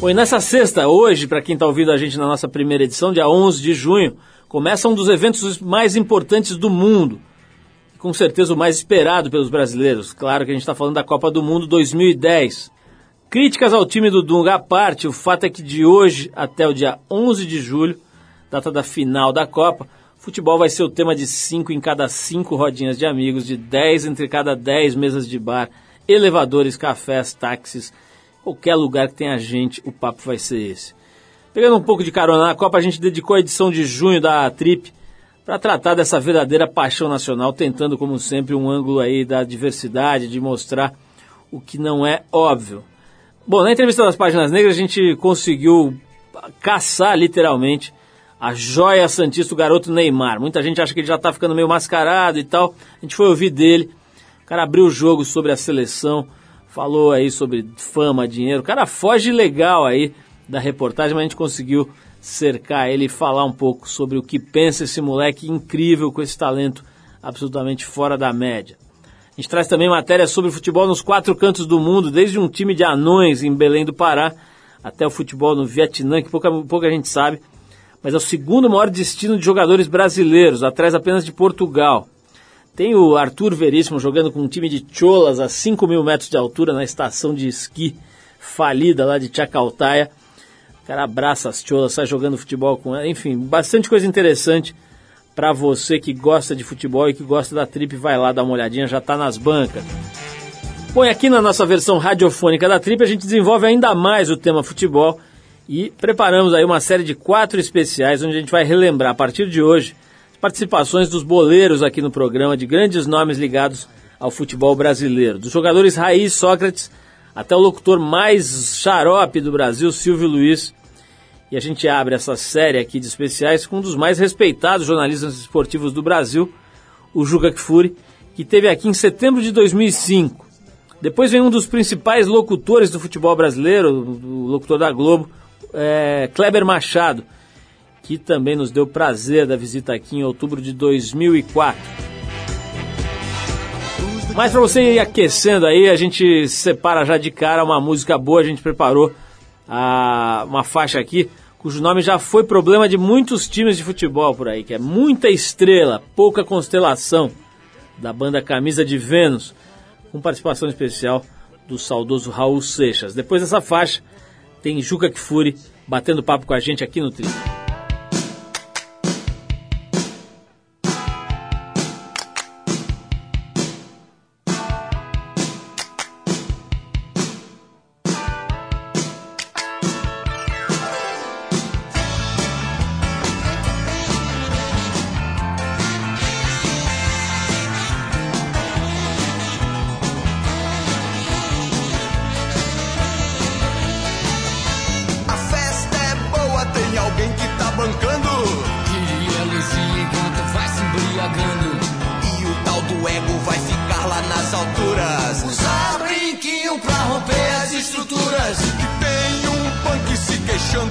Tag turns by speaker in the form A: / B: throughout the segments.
A: Bom, e nessa sexta, hoje, para quem está ouvindo a gente na nossa primeira edição, dia 11 de junho, começa um dos eventos mais importantes do mundo. Com certeza o mais esperado pelos brasileiros. Claro que a gente está falando da Copa do Mundo 2010. Críticas ao time do Dunga à parte, o fato é que de hoje até o dia 11 de julho, data da final da Copa, futebol vai ser o tema de cinco em cada cinco rodinhas de amigos, de 10 entre cada 10 mesas de bar, elevadores, cafés, táxis Qualquer lugar que tenha gente, o papo vai ser esse. Pegando um pouco de carona na Copa, a gente dedicou a edição de junho da Trip para tratar dessa verdadeira paixão nacional, tentando, como sempre, um ângulo aí da diversidade, de mostrar o que não é óbvio. Bom, na entrevista das páginas negras, a gente conseguiu caçar literalmente a joia santista, o garoto Neymar. Muita gente acha que ele já está ficando meio mascarado e tal. A gente foi ouvir dele. O cara abriu o jogo sobre a seleção, falou aí sobre fama, dinheiro. O cara foge legal aí da reportagem, mas a gente conseguiu cercar ele e falar um pouco sobre o que pensa esse moleque incrível com esse talento absolutamente fora da média. A gente traz também matéria sobre futebol nos quatro cantos do mundo, desde um time de anões em Belém do Pará até o futebol no Vietnã, que pouca, pouca gente sabe, mas é o segundo maior destino de jogadores brasileiros, atrás apenas de Portugal. Tem o Arthur Veríssimo jogando com um time de cholas a 5 mil metros de altura na estação de esqui falida lá de Chacaltaia. O cara abraça as cholas, sai jogando futebol com ela. Enfim, bastante coisa interessante para você que gosta de futebol e que gosta da Trip. Vai lá dar uma olhadinha, já está nas bancas. Põe aqui na nossa versão radiofônica da Trip, a gente desenvolve ainda mais o tema futebol e preparamos aí uma série de quatro especiais onde a gente vai relembrar a partir de hoje participações dos boleiros aqui no programa, de grandes nomes ligados ao futebol brasileiro. Dos jogadores raiz Sócrates até o locutor mais xarope do Brasil, Silvio Luiz. E a gente abre essa série aqui de especiais com um dos mais respeitados jornalistas esportivos do Brasil, o Juca Kfouri, que teve aqui em setembro de 2005. Depois vem um dos principais locutores do futebol brasileiro, o locutor da Globo, é, Kleber Machado, que também nos deu prazer da visita aqui em outubro de 2004. Mas para você ir aquecendo aí, a gente separa já de cara uma música boa, a gente preparou a, uma faixa aqui, cujo nome já foi problema de muitos times de futebol por aí, que é Muita Estrela, Pouca Constelação, da banda Camisa de Vênus, com participação especial do saudoso Raul Seixas. Depois dessa faixa, tem Juca Kfouri batendo papo com a gente aqui no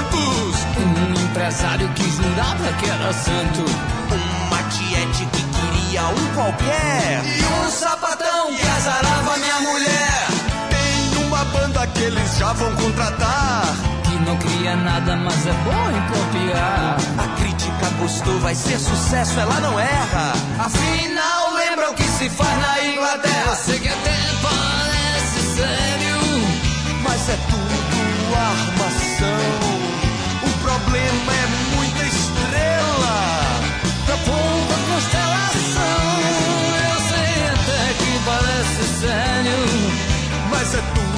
A: Santos.
B: Um empresário que jurava que era santo. Uma tiete que queria um qualquer. E um sapatão que azarava minha
C: mulher. Tem uma banda que
B: eles já vão contratar. Que não cria nada, mas é
C: bom em copiar. A crítica gostou, vai ser sucesso,
B: ela não erra. Afinal, lembra o que
C: se faz na Inglaterra. Sei que até parece sério,
B: mas é tudo armação
C: problema é muita estrela
B: da pouca constelação. Eu sei até que parece sério, mas é tudo.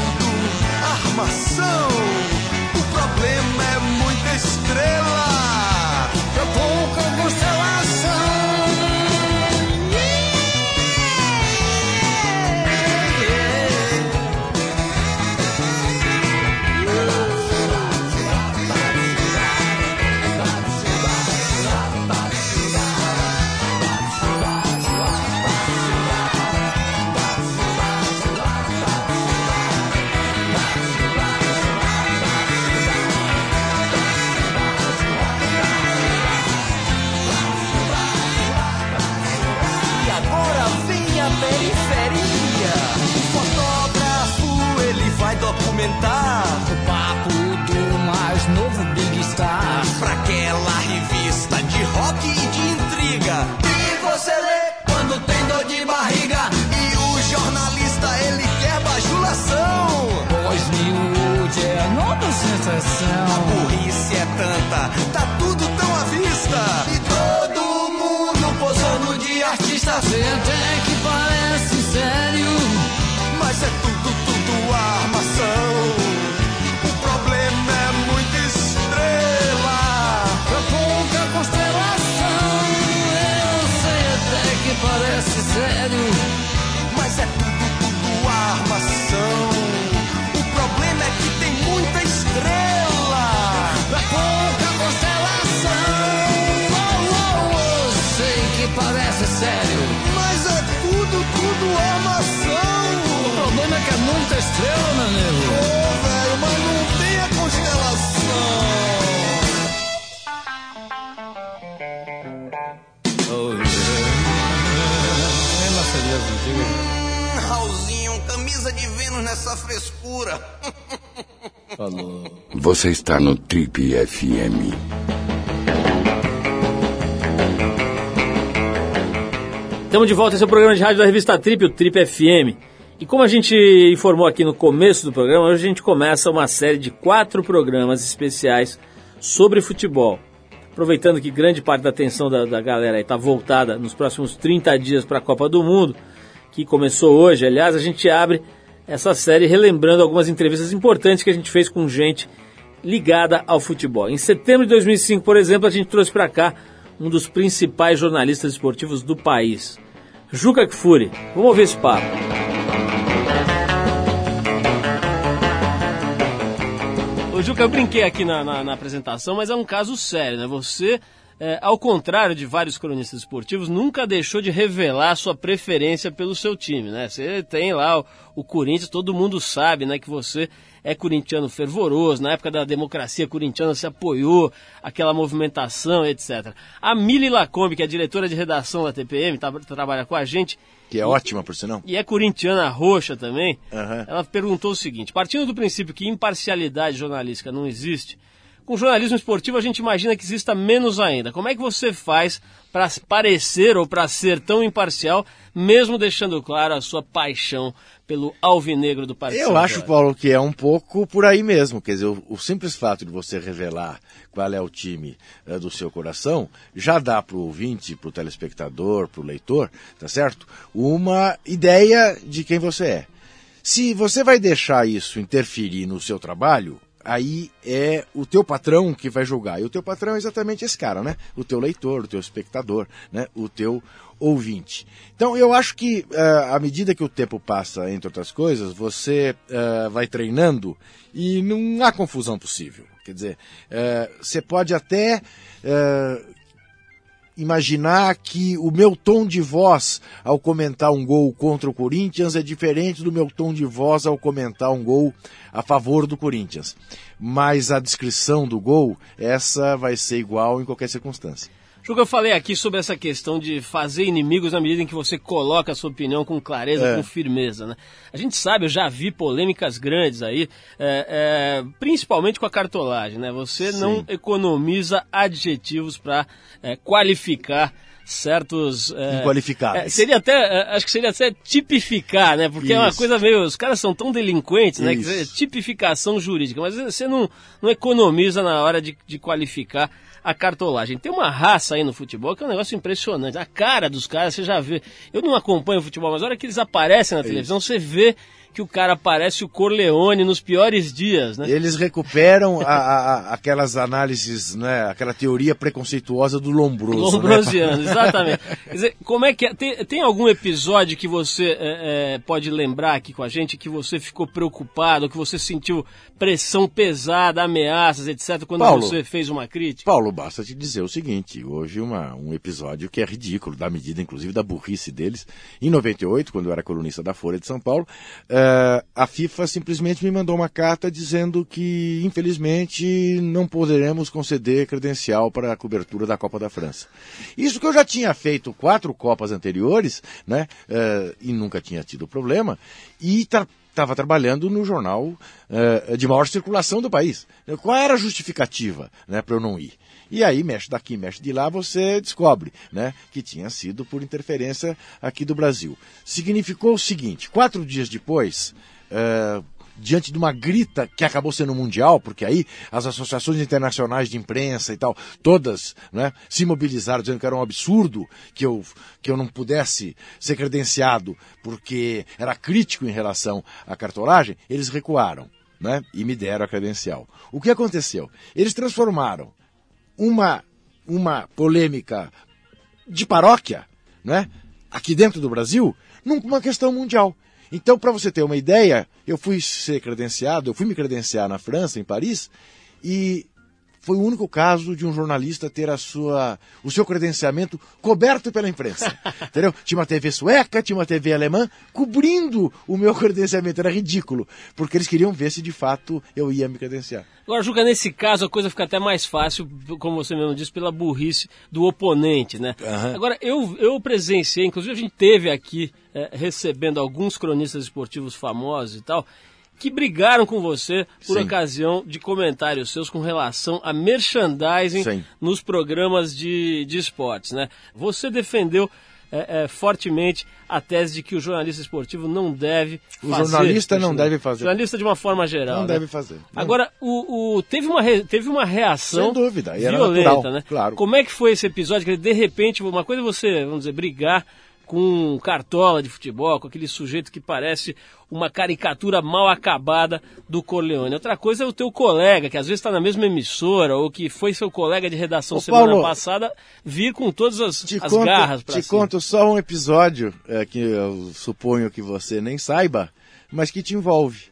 D: Você está no Trip FM.
A: Estamos de volta, esse é o programa de rádio da revista Trip, o Trip FM. E como a gente informou aqui no começo do programa, hoje a gente começa uma série de quatro programas especiais sobre futebol. Aproveitando que grande parte da atenção da, da galera está voltada nos próximos 30 dias para a Copa do Mundo, que começou hoje, aliás, a gente abre essa série relembrando algumas entrevistas importantes que a gente fez com gente ligada ao futebol. Em setembro de 2005, por exemplo, a gente trouxe para cá um dos principais jornalistas esportivos do país, Juca Kfouri. Vamos ouvir esse papo. Ô Juca, eu brinquei aqui na, na- na apresentação, mas é um caso sério, né? Você, é, ao contrário de vários cronistas esportivos, nunca deixou de revelar sua preferência pelo seu time, né? Você tem lá o, o Corinthians, todo mundo sabe, né, que você é corintiano fervoroso, na época da democracia corintiana você apoiou aquela movimentação, etc. A Mili Lacombe, que é diretora de redação da TPM, tá- trabalha com a gente,
E: Que é ótima, por sinal.
A: e é corintiana roxa também,
E: Aham.
A: ela perguntou o seguinte: partindo do princípio que imparcialidade jornalística não existe, com jornalismo esportivo a gente imagina que exista menos ainda. Como é que você faz para parecer ou para ser tão imparcial, mesmo deixando claro a sua paixão pelo alvinegro do Partido
E: Eu acho, Paulo, que é um pouco por aí mesmo. Quer dizer, o, o simples fato de você revelar qual é o time eh, do seu coração já dá para o ouvinte, para o telespectador, para o leitor, tá certo? Uma ideia de quem você é. Se você vai deixar isso interferir no seu trabalho, aí é o teu patrão que vai julgar. E o teu patrão é exatamente esse cara, né? O teu leitor, o teu espectador, né? O teu ouvinte. Então eu acho que eh, à medida que o tempo passa, entre outras coisas, você eh, vai treinando e não há confusão possível. Quer dizer, eh, você pode até imaginar que o meu tom de voz ao comentar um gol contra o Corinthians é diferente do meu tom de voz ao comentar um gol a favor do Corinthians. Mas a descrição do gol, essa vai ser igual em qualquer circunstância.
A: Juca, eu falei aqui sobre essa questão de fazer inimigos na medida em que você coloca a sua opinião com clareza,
E: É.
A: com firmeza, né? A gente sabe, eu já vi polêmicas grandes aí, é, é, principalmente com a cartolagem, né? Você não
E: Sim.
A: economiza adjetivos para qualificar certos... é,
E: Inqualificáveis.
A: é, seria até, é, acho que seria até tipificar, né? Porque é uma
E: Isso.
A: coisa meio, os caras são tão delinquentes, né? Que
E: Isso.
A: é tipificação jurídica, mas você não, não economiza na hora de, de qualificar a cartolagem. Tem uma raça aí no futebol que é um negócio impressionante. A cara dos caras, você já vê. Eu não acompanho o futebol, mas a hora que eles aparecem na televisão, você vê que o cara parece o Corleone nos piores dias, né?
E: Eles recuperam a- a- aquelas análises, né, aquela teoria preconceituosa do Lombroso. né?
A: Lombrosiano, exatamente. Quer dizer, como é que é? Tem, tem algum episódio que você é, é, pode lembrar aqui com a gente que você ficou preocupado, que você sentiu pressão pesada, ameaças, etc., quando
E: Paulo.
A: você fez uma crítica?
E: Paulo, basta te dizer o seguinte: houve uma, um episódio que é ridículo, da medida inclusive da burrice deles. Em 98, quando eu era colunista da Folha de São Paulo, eh, a FIFA simplesmente me mandou uma carta dizendo que, infelizmente, não poderemos conceder credencial para a cobertura da Copa da França. Isso que eu já tinha feito quatro Copas anteriores, né? eh, e nunca tinha tido problema, e tá estava trabalhando no jornal eh, de maior circulação do país. Qual era a justificativa né, para eu não ir? E aí, mexe daqui, mexe de lá, você descobre né, que tinha sido por interferência aqui do Brasil. Significou o seguinte: quatro dias depois, eh, diante de uma grita que acabou sendo mundial, porque aí as associações internacionais de imprensa e tal, todas né, se mobilizaram dizendo que era um absurdo que eu, que eu não pudesse ser credenciado porque era crítico em relação à cartolagem, eles recuaram né, e me deram a credencial. O que aconteceu? Eles transformaram uma, uma polêmica de paróquia, né, aqui dentro do Brasil, numa questão mundial. Então, para você ter uma ideia, eu fui ser credenciado, eu fui me credenciar na França, em Paris, e foi o único caso de um jornalista ter a sua, o seu credenciamento coberto pela imprensa. entendeu? Tinha uma TV sueca, tinha uma TV alemã, cobrindo o meu credenciamento. Era ridículo, porque eles queriam ver se de fato eu ia me credenciar.
A: Agora, Juca, nesse caso a coisa fica até mais fácil, como você mesmo disse, pela burrice do oponente, né?
E: Aham.
A: Agora, eu, eu presenciei, inclusive a gente teve aqui eh, recebendo alguns cronistas esportivos famosos e tal, que brigaram com você por
E: Sim.
A: ocasião de comentários seus com relação a merchandising
E: Sim.
A: nos programas de, de esportes, né? Você defendeu eh, eh, fortemente a tese de que o jornalista esportivo não deve
E: O
A: fazer
E: jornalista não deve fazer.
A: Jornalista de uma forma geral.
E: Não
A: né?
E: deve fazer. Não.
A: Agora, o, o- teve, uma re- teve uma reação
E: Sem dúvida, e
A: violenta,
E: natural,
A: né?
E: claro.
A: Como é que foi esse episódio? Que de repente, uma coisa é você, vamos dizer, brigar com cartola de futebol, com aquele sujeito que parece uma caricatura mal acabada do Corleone. Outra coisa é o teu colega, que às vezes está na mesma emissora, ou que foi seu colega de redação
E: Ô,
A: semana
E: Paulo,
A: passada, vir com todas as, as
E: conto,
A: garras pra
E: te
A: cima.
E: conto só um episódio é, que eu suponho que você nem saiba, mas que te envolve.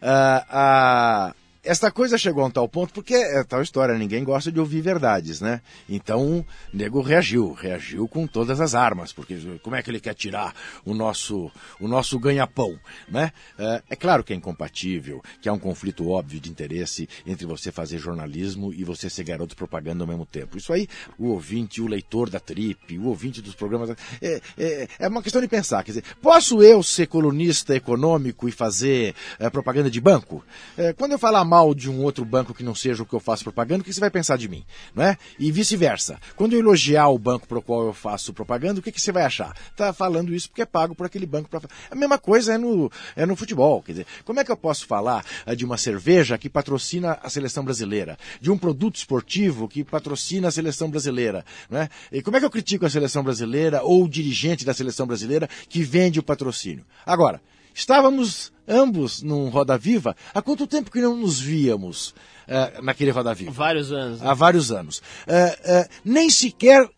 E: Ah, ah, esta coisa chegou a um tal ponto, porque é tal história, ninguém gosta de ouvir verdades, né? Então, o nego reagiu, reagiu com todas as armas, porque como é que ele quer tirar o nosso, o nosso ganha-pão, né? É, é claro que é incompatível, que há um conflito óbvio de interesse entre você fazer jornalismo e você ser garoto propaganda ao mesmo tempo. Isso aí, o ouvinte, o leitor da Trip, o ouvinte dos programas, é, é, é uma questão de pensar, quer dizer, posso eu ser colunista econômico e fazer é, propaganda de banco? É, quando eu falar mal de um outro banco que não seja o que eu faço propaganda, o que você vai pensar de mim? Não é? E vice-versa. Quando eu elogiar o banco para o qual eu faço propaganda, o que, que você vai achar? Tá falando isso porque é pago por aquele banco. Pra... A mesma coisa é no, é no futebol. Quer dizer, como é que eu posso falar eh, de uma cerveja que patrocina a seleção brasileira? De um produto esportivo que patrocina a seleção brasileira? Não é? E como é que eu critico a seleção brasileira ou o dirigente da seleção brasileira que vende o patrocínio? Agora, Estávamos ambos num Roda Viva. Há quanto tempo que não nos víamos eh, naquele Roda Viva?
A: Vários anos. né?
E: Há vários anos. Eh, eh, nem sequer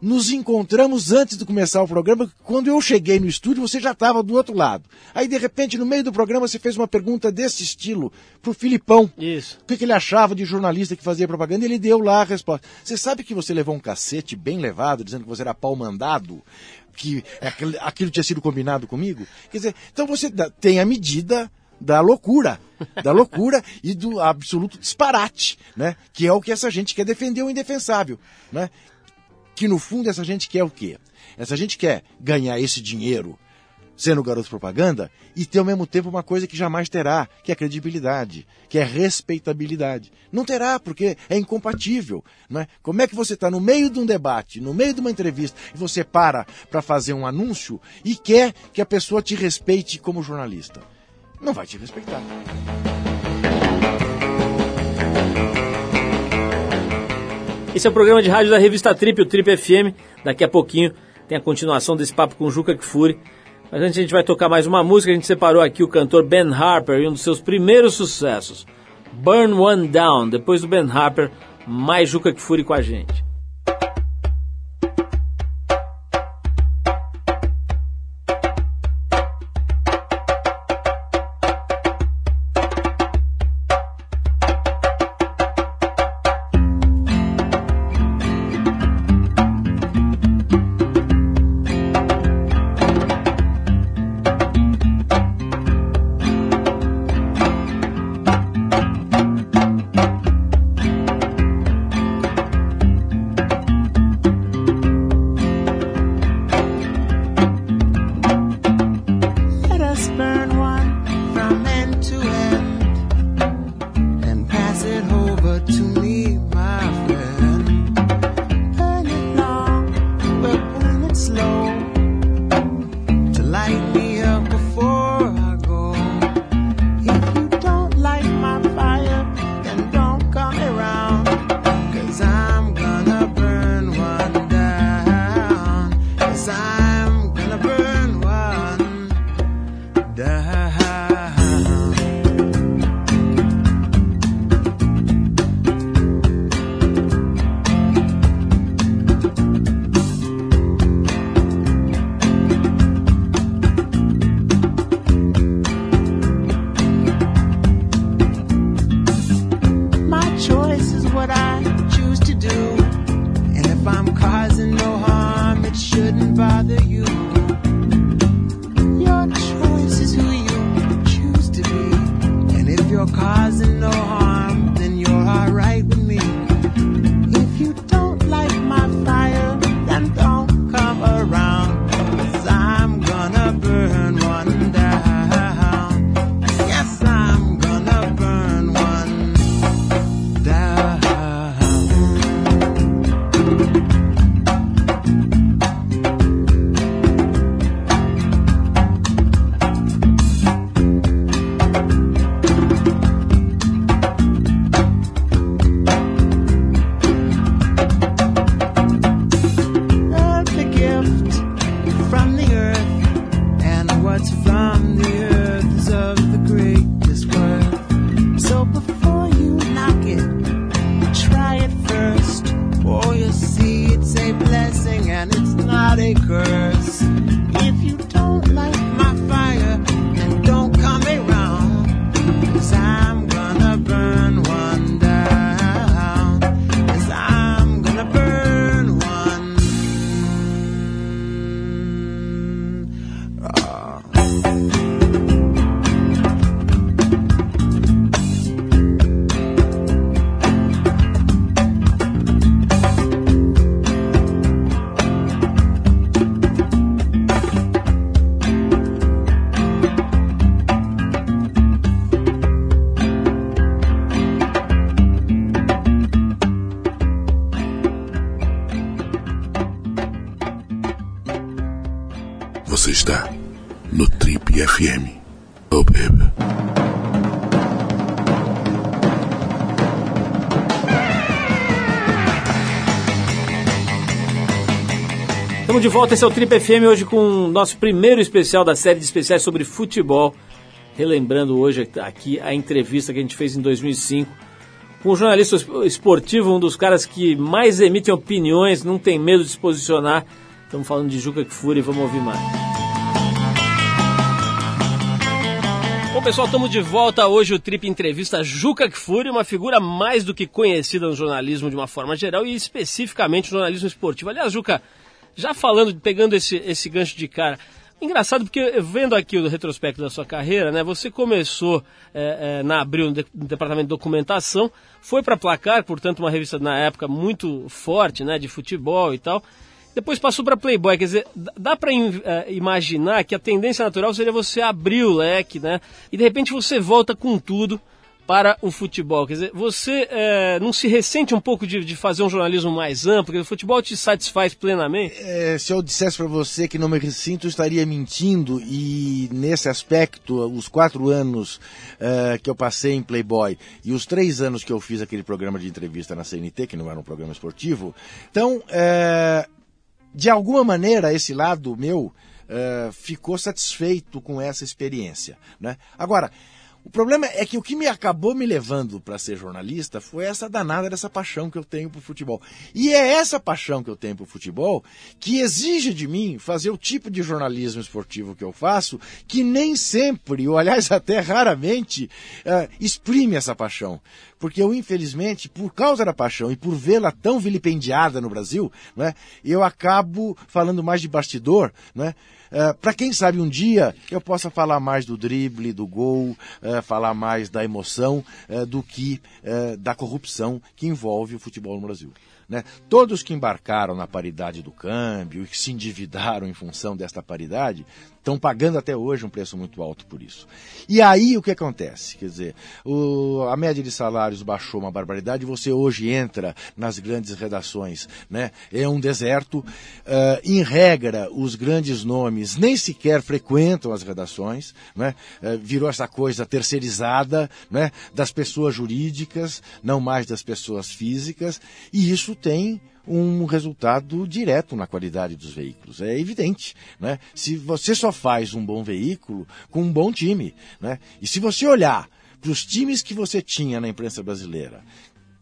E: nos encontramos antes de começar o programa. Quando eu cheguei no estúdio, você já estava do outro lado. Aí, de repente, no meio do programa, você fez uma pergunta desse estilo pro Filipão.
A: Isso.
E: O que, que ele achava de jornalista que fazia propaganda? E ele deu lá a resposta. Você sabe que você levou um cacete bem levado, dizendo que você era pau mandado? Que aquilo, aquilo tinha sido combinado comigo? Quer dizer, então você tem a medida da loucura, da loucura e do absoluto disparate, né? Que é o que essa gente quer defender o indefensável, né? Que no fundo essa gente quer o quê? Essa gente quer ganhar esse dinheiro sendo garoto propaganda e ter ao mesmo tempo uma coisa que jamais terá, que é credibilidade, que é respeitabilidade. Não terá, porque é incompatível. Não é? Como é que você está no meio de um debate, no meio de uma entrevista, e você para para fazer um anúncio e quer que a pessoa te respeite como jornalista? Não vai te respeitar.
A: Esse é o programa de rádio da revista Trip, o Trip FM. Daqui a pouquinho tem a continuação desse papo com Juca Kfouri. Mas antes a gente vai tocar mais uma música. A gente separou aqui o cantor Ben Harper e um dos seus primeiros sucessos, Burn One Down. Depois do Ben Harper, mais Juca Kfouri com a gente. Estamos de volta, esse é o Trip FM hoje com o nosso primeiro especial da série de especiais sobre futebol. Relembrando hoje aqui a entrevista que a gente fez em 2005 com um jornalista esportivo, um dos caras que mais emitem opiniões, não tem medo de se posicionar. Estamos falando de Juca Kfouri, vamos ouvir mais. Bom, pessoal, estamos de volta hoje. O Trip entrevista Juca Kfouri, uma figura mais do que conhecida no jornalismo de uma forma geral e especificamente no jornalismo esportivo. Aliás, Juca, já falando, pegando esse, esse gancho de cara, engraçado porque vendo aqui o retrospecto da sua carreira, né? Você começou é, é, na Abril no, de, no, departamento de documentação, foi para Placar, portanto uma revista na época muito forte, né? De futebol e tal. Depois passou para Playboy, quer dizer, dá para uh, imaginar que a tendência natural seria você abrir o leque, né? E de repente você volta com tudo para o futebol. Quer dizer, você é, não se ressente um pouco de, de, fazer um jornalismo mais amplo? Porque o futebol te satisfaz plenamente?
E: É, se eu dissesse para você que não me ressinto, eu estaria mentindo. E nesse aspecto, os quatro anos uh, que eu passei em Playboy e os três anos que eu fiz aquele programa de entrevista na CNT, que não era um programa esportivo, então, uh, de alguma maneira, esse lado meu uh, ficou satisfeito com essa experiência. Né? Agora, o problema é que o que me acabou me levando para ser jornalista foi essa danada dessa paixão que eu tenho por futebol. E é essa paixão que eu tenho por futebol que exige de mim fazer o tipo de jornalismo esportivo que eu faço, que nem sempre, ou aliás até raramente, uh, exprime essa paixão. Porque eu, infelizmente, por causa da paixão e por vê-la tão vilipendiada no Brasil, né, eu acabo falando mais de bastidor, né, Uh, para quem sabe um dia eu possa falar mais do drible, do gol, uh, falar mais da emoção uh, do que da corrupção que envolve o futebol no Brasil. Né? Todos que embarcaram na paridade do câmbio e que se endividaram em função desta paridade estão pagando até hoje um preço muito alto por isso. E aí o que acontece? Quer dizer, o, a média de salários baixou uma barbaridade, você hoje entra nas grandes redações, né? é um deserto, uh, em regra os grandes nomes nem sequer frequentam as redações, né? Uh, virou essa coisa terceirizada né? das pessoas jurídicas, não mais das pessoas físicas, e isso tem um resultado direto na qualidade dos veículos. É evidente. Né? Se você só faz um bom veículo com um bom time, né? e se você olhar para os times que você tinha na imprensa brasileira,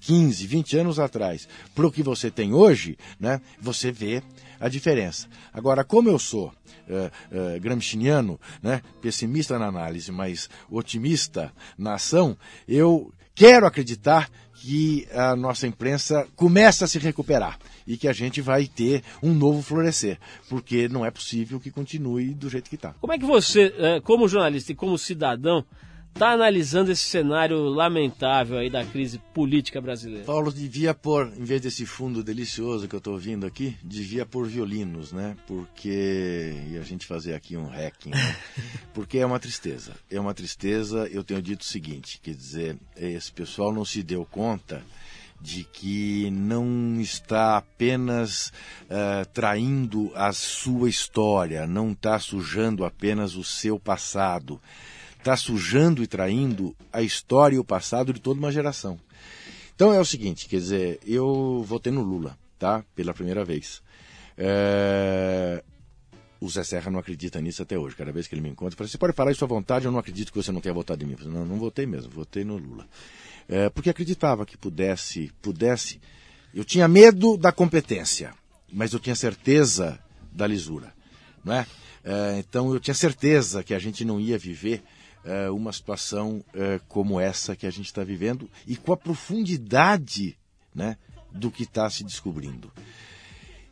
E: 15, 20 anos atrás, para o que você tem hoje, né? você vê a diferença. Agora, como eu sou uh, uh, né? pessimista na análise, mas otimista na ação, eu quero acreditar que a nossa imprensa começa a se recuperar e que a gente vai ter um novo florescer, porque não é possível que continue do jeito que está.
A: Como é que você, eh, como jornalista e como cidadão, está analisando esse cenário lamentável aí da crise política brasileira?
E: Paulo devia pôr, em vez desse fundo delicioso que eu estou ouvindo aqui, devia pôr violinos, né? Porque. E a gente fazer aqui um hacking. Né? Porque é uma tristeza. É uma tristeza. Eu tenho dito o seguinte: quer dizer, esse pessoal não se deu conta de que não está apenas eh, traindo a sua história, não está sujando apenas o seu passado está sujando e traindo a história e o passado de toda uma geração. Então é o seguinte, quer dizer, eu votei no Lula, tá? Pela primeira vez. É... O Zé Serra não acredita nisso até hoje. Cada vez que ele me encontra, fala, você pode falar isso à vontade, eu não acredito que você não tenha votado em mim. Falei, não, não votei mesmo, votei no Lula. É, porque acreditava que pudesse, pudesse. Eu tinha medo da competência, mas eu tinha certeza da lisura, não é? é então eu tinha certeza que a gente não ia viver eh, uma situação eh, como essa que a gente está vivendo e com a profundidade né, do que está se descobrindo.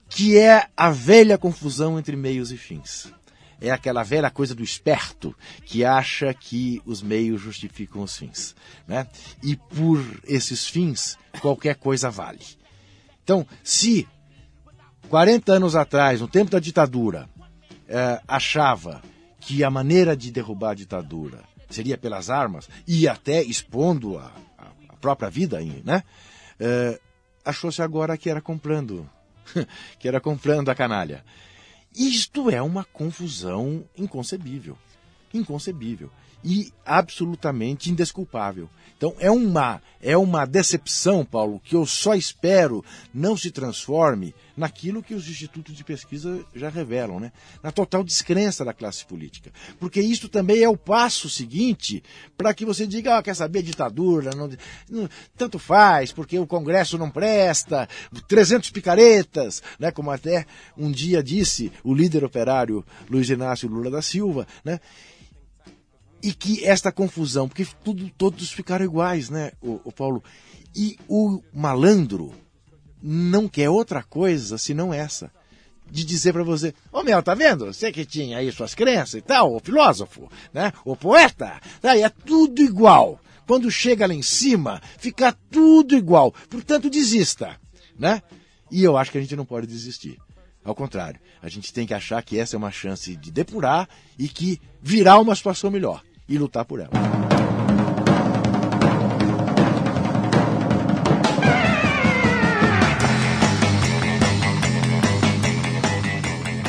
E: Que é a velha confusão entre meios e fins. É aquela velha coisa do esperto que acha que os meios justificam os fins. Né? E por esses fins, qualquer coisa vale. Então, se 40 anos atrás, no tempo da ditadura, eh, achava que a maneira de derrubar a ditadura seria pelas armas e até expondo a, a própria vida, né? É, Achou-se agora que era comprando, que era comprando a canalha. Isto é uma confusão inconcebível, inconcebível e absolutamente indesculpável. Então é uma é uma decepção, Paulo, que eu só espero não se transforme naquilo que os institutos de pesquisa já revelam, né? Na total descrença da classe política. Porque isso também é o passo seguinte para que você diga, ah, quer saber, ditadura, não, não, tanto faz, porque o Congresso não presta, 300 picaretas, né? Como até um dia disse o líder operário Luiz Inácio Lula da Silva, né? E que esta confusão, porque tudo, todos ficaram iguais, né, o, o Paulo? E o malandro não quer outra coisa senão essa. De dizer para você, ô meu, tá vendo? Você que tinha aí suas crenças e tal, o filósofo, né? O poeta, aí é tudo igual. Quando chega lá em cima, fica tudo igual. Portanto, desista, né? E eu acho que a gente não pode desistir. Ao contrário, a gente tem que achar que essa é uma chance de depurar e que virá uma situação melhor e lutar por ela.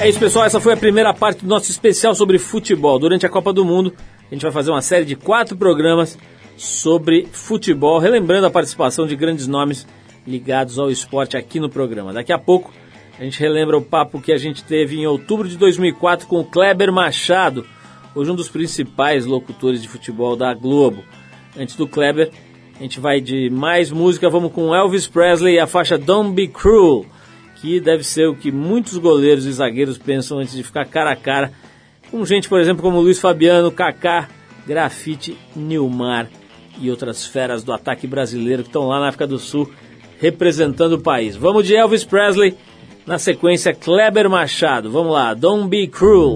A: É isso, pessoal. Essa foi a primeira parte do nosso especial sobre futebol. Durante a Copa do Mundo, a gente vai fazer uma série de quatro programas sobre futebol, relembrando a participação de grandes nomes ligados ao esporte aqui no programa. Daqui a pouco, a gente relembra o papo que a gente teve em outubro de 2004 com o Kleber Machado, hoje um dos principais locutores de futebol da Globo. Antes do Kleber, a gente vai de mais música, vamos com Elvis Presley e a faixa Don't Be Cruel, que deve ser o que muitos goleiros e zagueiros pensam antes de ficar cara a cara com gente, por exemplo, como Luiz Fabiano, Kaká, Grafite, Nilmar e outras feras do ataque brasileiro que estão lá na África do Sul representando o país. Vamos de Elvis Presley, na sequência Kleber Machado. Vamos lá, Don't Be Cruel.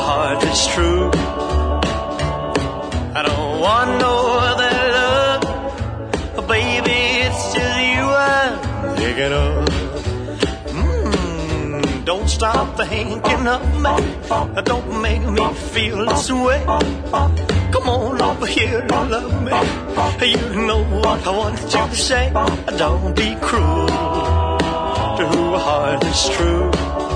B: heart is true. I don't want no other love, baby. It's just you I'm thinking of. Mm, don't stop thinking of me. Don't make me feel this way. Come on over here and love me. You know what I want to say. Don't be cruel to who heart is true.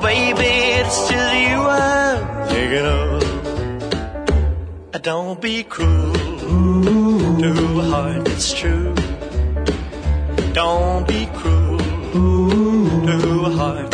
B: baby, it's just you I'm thinking of. Don't be cruel to who heart is true. Don't be cruel to who heart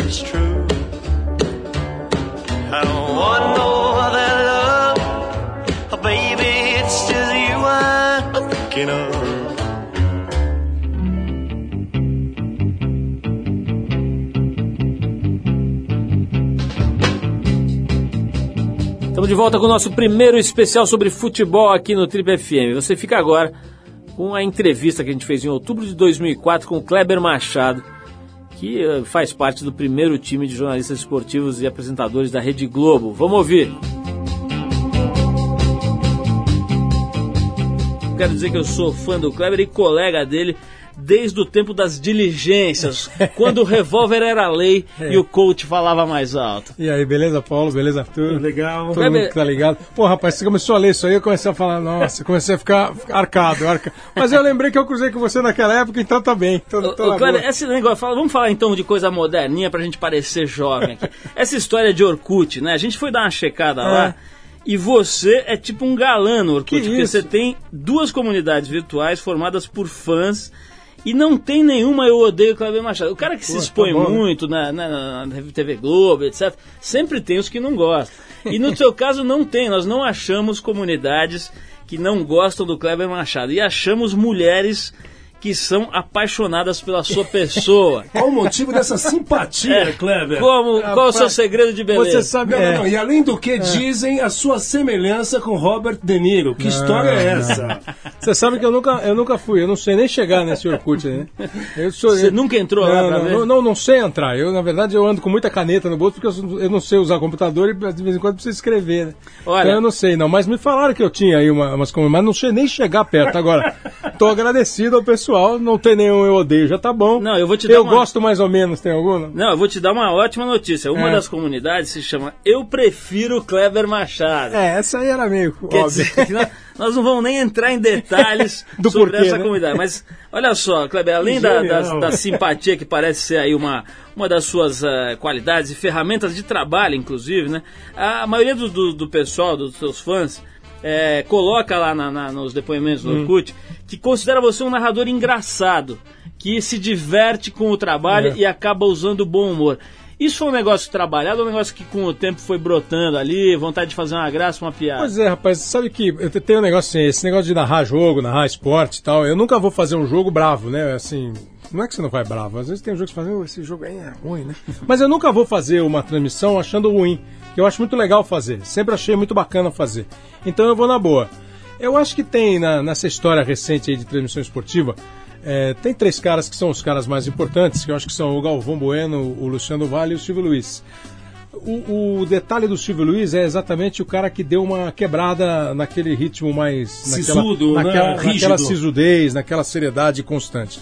A: Estamos de volta com o nosso primeiro especial sobre futebol aqui no Trip FM. Você fica agora com a entrevista que a gente fez em outubro de 2004 com o Kleber Machado, que eh, faz parte do primeiro time de jornalistas esportivos e apresentadores da Rede Globo. Vamos ouvir. Quero dizer que eu sou fã do Kleber e colega dele desde o tempo das diligências, quando o revólver era lei e o coach falava mais alto.
F: E aí, beleza, Paulo? Beleza, Arthur?
G: Legal.
F: Todo
A: Kleber-
F: mundo que tá ligado. Pô, rapaz, você começou a ler isso aí, eu comecei a falar, nossa, comecei a ficar arcado, arca... Mas eu lembrei que eu cruzei com você naquela época, então tá bem. Tô, tô boa.
A: esse negócio, fala- vamos falar então de coisa moderninha pra gente parecer jovem aqui. Essa história de Orkut, né? A gente foi dar uma checada lá e você é tipo um galã no Orkut,
F: Que
A: porque
F: isso?
A: você tem duas comunidades virtuais formadas por fãs e não tem nenhuma eu odeio Kleber Machado. O cara que se
F: Pô, tá
A: expõe
F: bom, né?
A: muito na, na, na TV Globo, etc., sempre tem os que não gostam. E no seu caso não tem, nós não achamos comunidades que não gostam do Kleber Machado. E achamos mulheres que são apaixonadas pela sua pessoa.
G: Qual o motivo dessa simpatia, Kleber?
A: Como, qual o seu segredo de beleza?
F: Você sabe,
G: Não,
F: é,
G: não, não. E além do que dizem a sua semelhança com Robert De Niro. Que história é essa?
F: você sabe que eu nunca, eu nunca fui, eu não sei nem chegar nesse Orkut, né? Eu sou,
A: Você
F: eu-
A: nunca entrou lá
F: não,
A: pra
F: não,
A: ver?
F: não, não, não sei entrar. Eu, na verdade, eu ando com muita caneta no bolso porque eu, eu não sei usar computador e de vez em quando preciso escrever, né?
A: Olha-
F: Então eu não sei, não. Mas me falaram que eu tinha aí uma, umas comunidades, mas não sei nem chegar perto. Agora, tô agradecido ao pessoal, não tem nenhum eu odeio, já tá bom.
A: Não, eu vou te dar
F: Eu
A: uma-
F: gosto mais ou menos, tem alguma?
A: Não, eu vou te dar uma ótima notícia. Uma
F: É.
A: das comunidades se chama Eu Prefiro Kleber Machado.
F: É, essa aí era meio
A: Quer dizer, nós, nós não vamos nem entrar em detalhes
F: Do
A: sobre
F: porquê,
A: essa
F: né?
A: comunidade. Mas olha só, Kleber, além da, da- da simpatia que parece ser aí uma, uma das suas eh, qualidades e ferramentas de trabalho, inclusive, né? A maioria do, do, do pessoal, dos seus fãs, eh, coloca lá na- na- nos depoimentos do
F: Hum.
A: Orkut que considera você um narrador engraçado, que se diverte com o trabalho
F: É.
A: e acaba usando bom humor. Isso foi um negócio trabalhado ou um negócio que com o tempo foi brotando ali, vontade de fazer uma graça, uma piada?
F: Pois é, rapaz, sabe que eu te- tenho um negócio assim, esse negócio de narrar jogo, narrar esporte e tal, eu nunca vou fazer um jogo bravo, né? Assim, não é que você não vai bravo, às vezes tem jogos que fazem, "Oh, esse jogo aí é ruim, né? Mas eu nunca vou fazer uma transmissão achando ruim, que eu acho muito legal fazer, sempre achei muito bacana fazer. Então eu vou na boa. Eu acho que tem na- nessa história recente aí de transmissão esportiva, é, tem três caras que são os caras mais importantes, que eu acho que são o Galvão Bueno, o Luciano Vale e o Silvio Luiz. O, o detalhe do Silvio Luiz é exatamente o cara que deu uma quebrada naquele ritmo mais.
G: Sisudo,
F: naquela,
G: né?
F: naquela, naquela sisudez, naquela seriedade constante.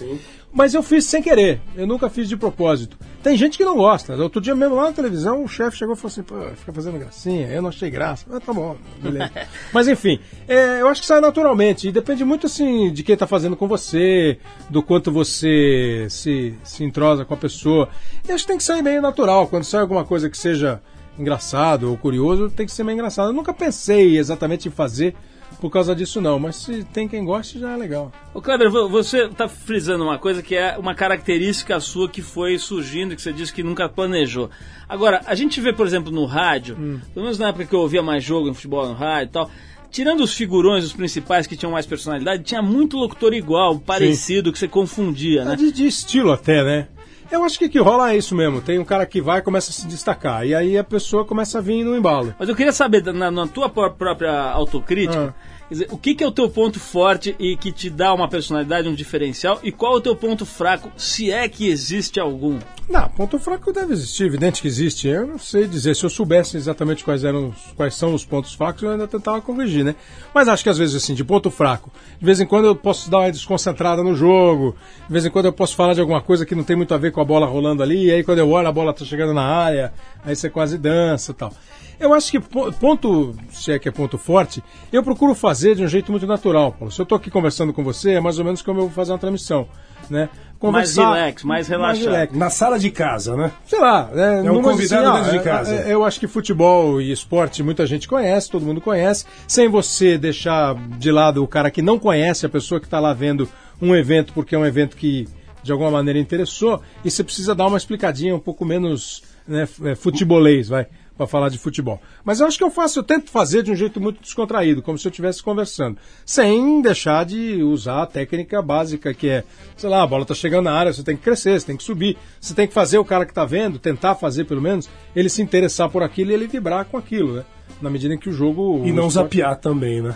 F: Mas eu fiz sem querer, eu nunca fiz de propósito. Tem gente que não gosta. Outro dia mesmo lá na televisão, o chefe chegou e falou assim: pô, fica fazendo gracinha. Eu não achei graça. Ah, tá bom, beleza. Mas enfim, é, eu acho que sai naturalmente. E depende muito assim de quem tá fazendo com você, do quanto você se, se entrosa com a pessoa. E acho que tem que sair meio natural. Quando sai alguma coisa que seja engraçado ou curioso, tem que ser meio engraçado. Eu nunca pensei exatamente em fazer por causa disso, não. Mas se tem quem goste, já é legal.
A: Ô Kleber, vo- você está frisando uma coisa que é uma característica sua que foi surgindo, que você disse que nunca planejou. Agora, a gente vê, por exemplo, no rádio, pelo menos na época que eu ouvia mais jogo em futebol no rádio e tal, tirando os figurões, os principais que tinham mais personalidade, tinha muito locutor igual, parecido, que você confundia, né?
F: É de, de estilo até, né? Eu acho que o que rola é isso mesmo. Tem um cara que vai e começa a se destacar. E aí a pessoa começa a vir no embalo.
A: Mas eu queria saber, na, na tua pró- própria autocrítica,
F: Ah.
A: Dizer, o que, que é o teu ponto forte e que te dá uma personalidade, um diferencial? E qual é o teu ponto fraco, se é que existe algum?
F: Não, ponto fraco deve existir, evidente que existe. Eu não sei dizer, se eu soubesse exatamente quais eram quais são os pontos fracos, eu ainda tentava corrigir, né? Mas acho que às vezes assim, de ponto fraco, de vez em quando eu posso dar uma desconcentrada no jogo, de vez em quando eu posso falar de alguma coisa que não tem muito a ver com a bola rolando ali, e aí quando eu olho a bola tá chegando na área, aí você quase dança e tal. Eu acho que po- ponto, se é que é ponto forte, eu procuro fazer de um jeito muito natural, Paulo. Se eu tô aqui conversando com você, é mais ou menos como eu vou fazer uma transmissão, né?
A: Mais relax, mais relaxado.
F: relax
G: Na sala de casa, né?
F: sei lá, né,
G: É um convidado
F: ah,
G: dentro de
F: é-
G: casa.
F: é- eu acho que futebol e esporte muita gente conhece, todo mundo conhece, sem você deixar de lado o cara que não conhece, a pessoa que está lá vendo um evento porque é um evento que de alguma maneira interessou, e você precisa dar uma explicadinha um pouco menos né, é, futebolês, vai, para falar de futebol. Mas eu acho que eu faço, eu tento fazer de um jeito muito descontraído, como se eu estivesse conversando, sem deixar de usar a técnica básica que é, sei lá, a bola tá chegando na área, você tem que crescer, você tem que subir, você tem que fazer o cara que tá vendo, tentar fazer pelo menos, ele se interessar por aquilo e ele vibrar com aquilo, né? Na medida em que o jogo.
G: E não
F: esporte-
G: zapear também, né?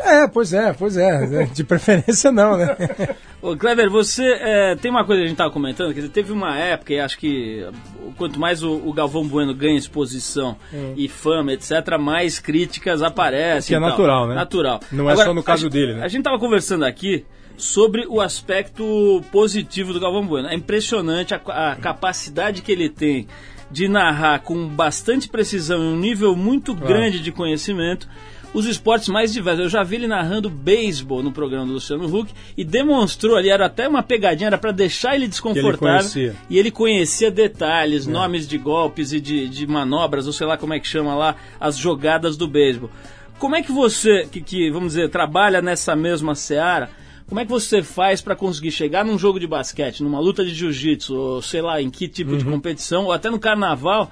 F: É, pois é, pois é. né? De preferência não, né?
A: Ô, Kleber, você é, tem uma coisa que a gente estava comentando, quer dizer, teve uma época, e acho que quanto mais o, o Galvão Bueno ganha exposição e fama, etc., mais críticas aparecem.
F: Hum. Que é
A: tal.
F: natural, né?
A: Natural.
F: Não é só no caso dele, né?
A: A gente estava conversando aqui sobre o aspecto positivo do Galvão Bueno. É impressionante a, a capacidade que ele tem de narrar com bastante precisão e um nível muito grande de conhecimento os esportes mais diversos. Eu já vi ele narrando beisebol no programa do Luciano Huck e demonstrou ali, era até uma pegadinha, era para deixar ele desconfortável.
F: conhecia.
A: E ele conhecia detalhes, nomes de golpes e de, de manobras, ou sei lá como é que chama lá, as jogadas do beisebol. Como é que você, que, que, vamos dizer, trabalha nessa mesma seara, como é que você faz para conseguir chegar num jogo de basquete, numa luta de jiu-jitsu, ou sei lá, em que tipo de competição, ou até no carnaval,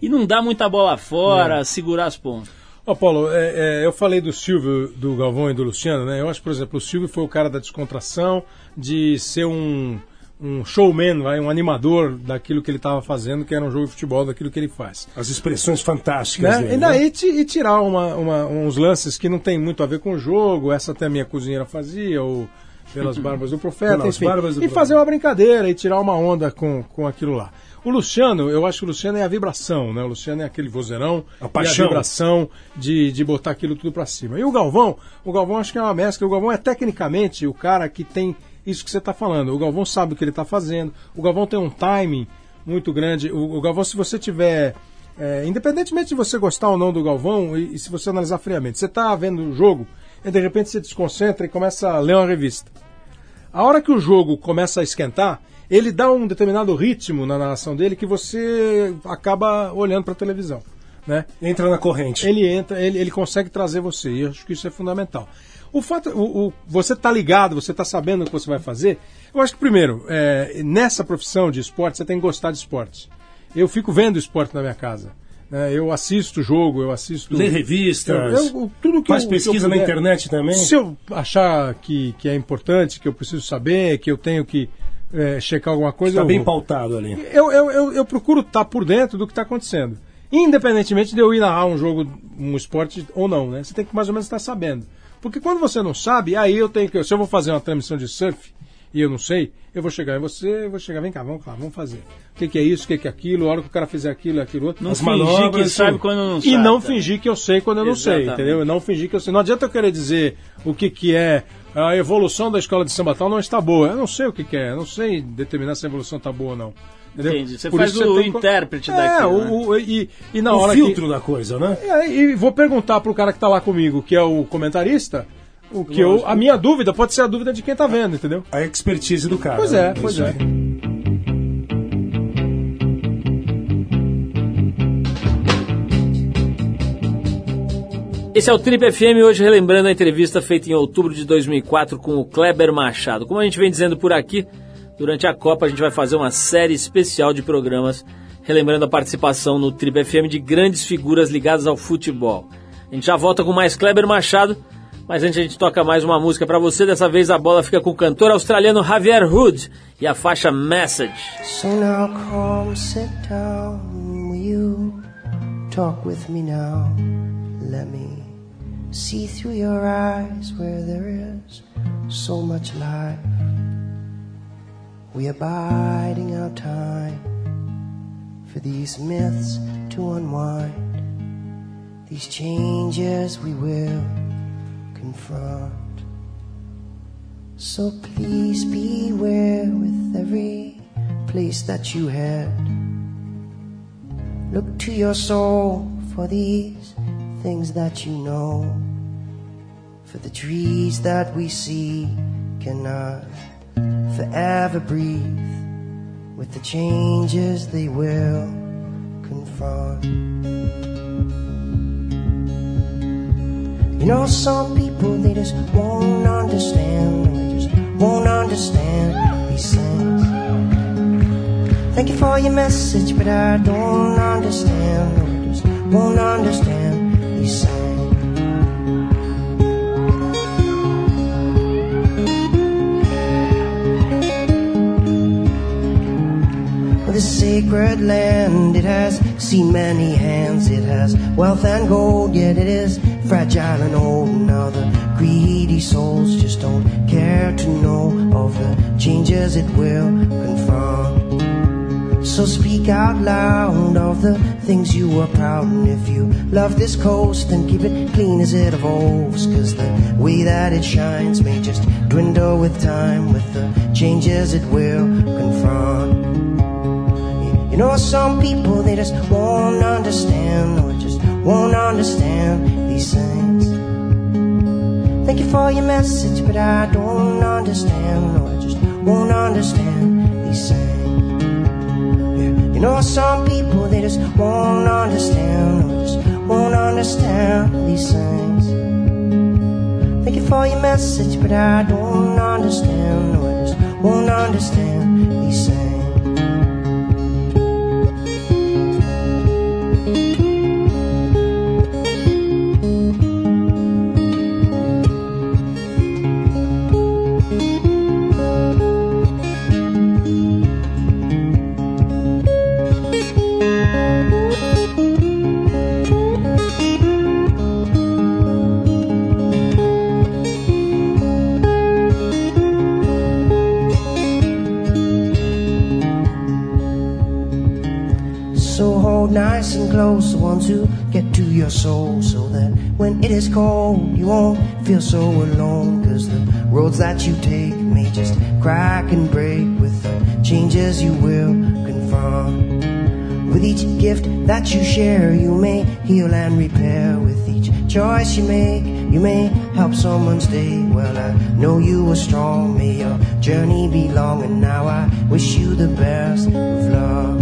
A: e não dar muita bola fora, segurar as pontas?
F: Ó, Paulo, é, é, eu falei do Silvio, do Galvão e do Luciano, né? Eu acho, por exemplo, o Silvio foi o cara da descontração, de ser um, um showman, vai, um animador daquilo que ele estava fazendo, que era um jogo de futebol, daquilo que ele faz.
G: As expressões fantásticas
F: Né?
G: dele.
F: E
G: né?
F: daí ti- e tirar uma, uma- uns lances que não tem muito a ver com o jogo, essa até a minha cozinheira fazia, ou pelas barbas do profeta,
G: Pelas
F: enfim,
G: barbas do
F: e fazer uma brincadeira e tirar uma onda com, com aquilo lá. O Luciano, eu acho que o Luciano é a vibração, né? O Luciano é aquele vozeirão,
G: A paixão.
F: e a vibração de, de botar aquilo tudo pra cima. E o Galvão, o Galvão acho que é uma mescla, o Galvão é tecnicamente o cara que tem isso que você está falando. O Galvão sabe o que ele está fazendo, o Galvão tem um timing muito grande. O, o Galvão, se você tiver é, independentemente de você gostar ou não do Galvão, e, e se você analisar friamente, você está vendo o jogo e de repente você desconcentra e começa a ler uma revista. A hora que o jogo começa a esquentar, ele dá um determinado ritmo na narração dele que você acaba olhando para a televisão. Né?
G: Entra na corrente.
F: Ele entra, ele, ele consegue trazer você, e eu acho que isso é fundamental. O fato, o, o- você tá ligado, você tá sabendo o que você vai fazer. Eu acho que primeiro, é, nessa profissão de esporte, você tem que gostar de esporte. Eu fico vendo esporte na minha casa. né? eu assisto jogo, eu assisto.
G: Lê revistas.
F: Eu- eu- tudo que
G: faz
F: eu- que
G: pesquisa na
F: puder.
G: internet também.
F: Se eu achar que, que é importante, que eu preciso saber, que eu tenho que é, checar alguma coisa.
G: Tá
F: eu
G: bem
F: vou.
G: pautado ali.
F: Eu, eu, eu, eu procuro estar por dentro do que está acontecendo. Independentemente de eu ir narrar um jogo, um esporte ou não, né? Você tem que mais ou menos estar sabendo. Porque quando você não sabe, aí eu tenho que. Se eu vou fazer uma transmissão de surf e eu não sei, eu vou chegar em você, eu vou chegar, vem cá, vamos lá, vamos fazer. O que, que é isso, o que, que é aquilo, a hora que o cara fizer aquilo, aquilo outro.
A: Não
F: As
A: fingir
F: manobras,
A: que sabe quando não
F: E
A: sabe,
F: não
A: tá?
F: fingir que eu sei quando eu não sei,
A: Exatamente.
F: entendeu? Eu não fingir que eu sei. Não adianta eu querer dizer o que, que é a evolução da escola de samba tal não está boa. Eu não sei o que, que é, eu não sei determinar se a evolução está boa ou não. Entendeu?
A: Entendi. Você
F: Por
A: faz
F: isso
A: o
F: tem
A: intérprete
F: é,
A: daquilo,
F: o-
A: né?
F: o- e, e na
G: o
F: hora
G: filtro
F: que...
G: da coisa, né?
F: É, e vou perguntar pro cara que tá lá comigo, que é o comentarista, o que eu, a minha dúvida pode ser a dúvida de quem tá vendo, entendeu?
G: A expertise do cara.
F: Pois é,
G: né?
F: pois
G: Isso
F: é.
A: Esse é o Trip FM, hoje relembrando a entrevista feita em outubro de 2004 com o Kleber Machado. Como a gente vem dizendo por aqui, durante a Copa a gente vai fazer uma série especial de programas relembrando a participação no Trip FM de grandes figuras ligadas ao futebol. A gente já volta com mais Kleber Machado, mas antes a gente toca mais uma música para você. Dessa vez a bola fica com o cantor australiano Javier Hood e a faixa Message.
H: So now come sit down, will you talk with me now? Let me see through your eyes where there is so much life. We are biding our time for these myths to unwind. These changes we will confront. So please beware with every place that you head. Look to your soul for these things that you know. For the trees that we see cannot forever breathe with the changes they will confront. You know, some people they just won't understand, they just won't understand these things. Thank you for your message, but I don't understand, I just won't understand these things. Sacred land. It has seen many hands. It has wealth and gold, yet it is fragile and old. Now the greedy souls just don't care to know of the changes it will confront. So speak out loud of the things you are proud and if you love this coast then keep it clean as it evolves cause the way that it shines may just dwindle with time with the changes it will confront you know, some people they just won't understand, or just won't understand these things. Thank you for your message, but I don't understand, or just won't understand these things. Yeah. You know, some people they just won't understand, or just won't understand these things. Thank you for your message, but I don't understand, or just won't understand these things. Your soul so that when it is cold you won't feel so alone. Cause the roads that you take may just crack and break with the changes you will confront with each gift that you share you may heal and repair. With each choice you make you may help someone's day well i know you were strong. May your journey be long. And now i wish you the best of luck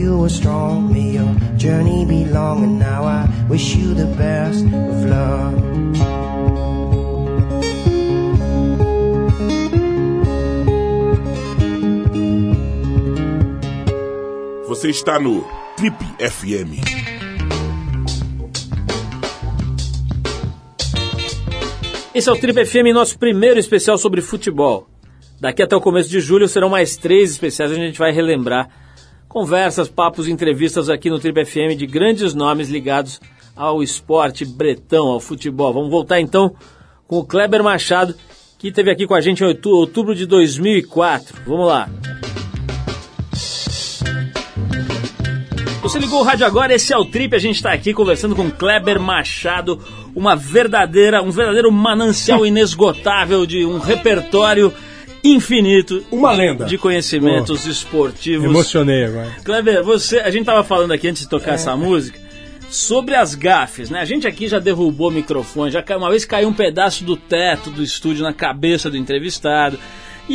H: you were strong. May your journey be long, and now I wish you the best of luck.
D: Você está no Trip FM.
A: Esse é o Trip FM, nosso primeiro especial sobre futebol. Daqui até o começo de julho serão mais três especiais onde a gente vai relembrar conversas, papos, entrevistas aqui no Trip FM de grandes nomes ligados ao esporte bretão, ao futebol. Vamos voltar então com o Kleber Machado, que esteve aqui com a gente em outu- outubro de 2004. Vamos lá. Você ligou o rádio agora, esse é o Trip, a gente está aqui conversando com Kleber Machado, uma verdadeira, um verdadeiro manancial inesgotável de um repertório infinito
G: Uma lenda.
A: de conhecimentos esportivos.
F: Emocionei agora.
A: Kleber, você, a gente tava falando aqui antes de tocar essa música sobre as gafes, né? A gente aqui já derrubou microfone, já caiu, uma vez caiu um pedaço do teto do estúdio na cabeça do entrevistado.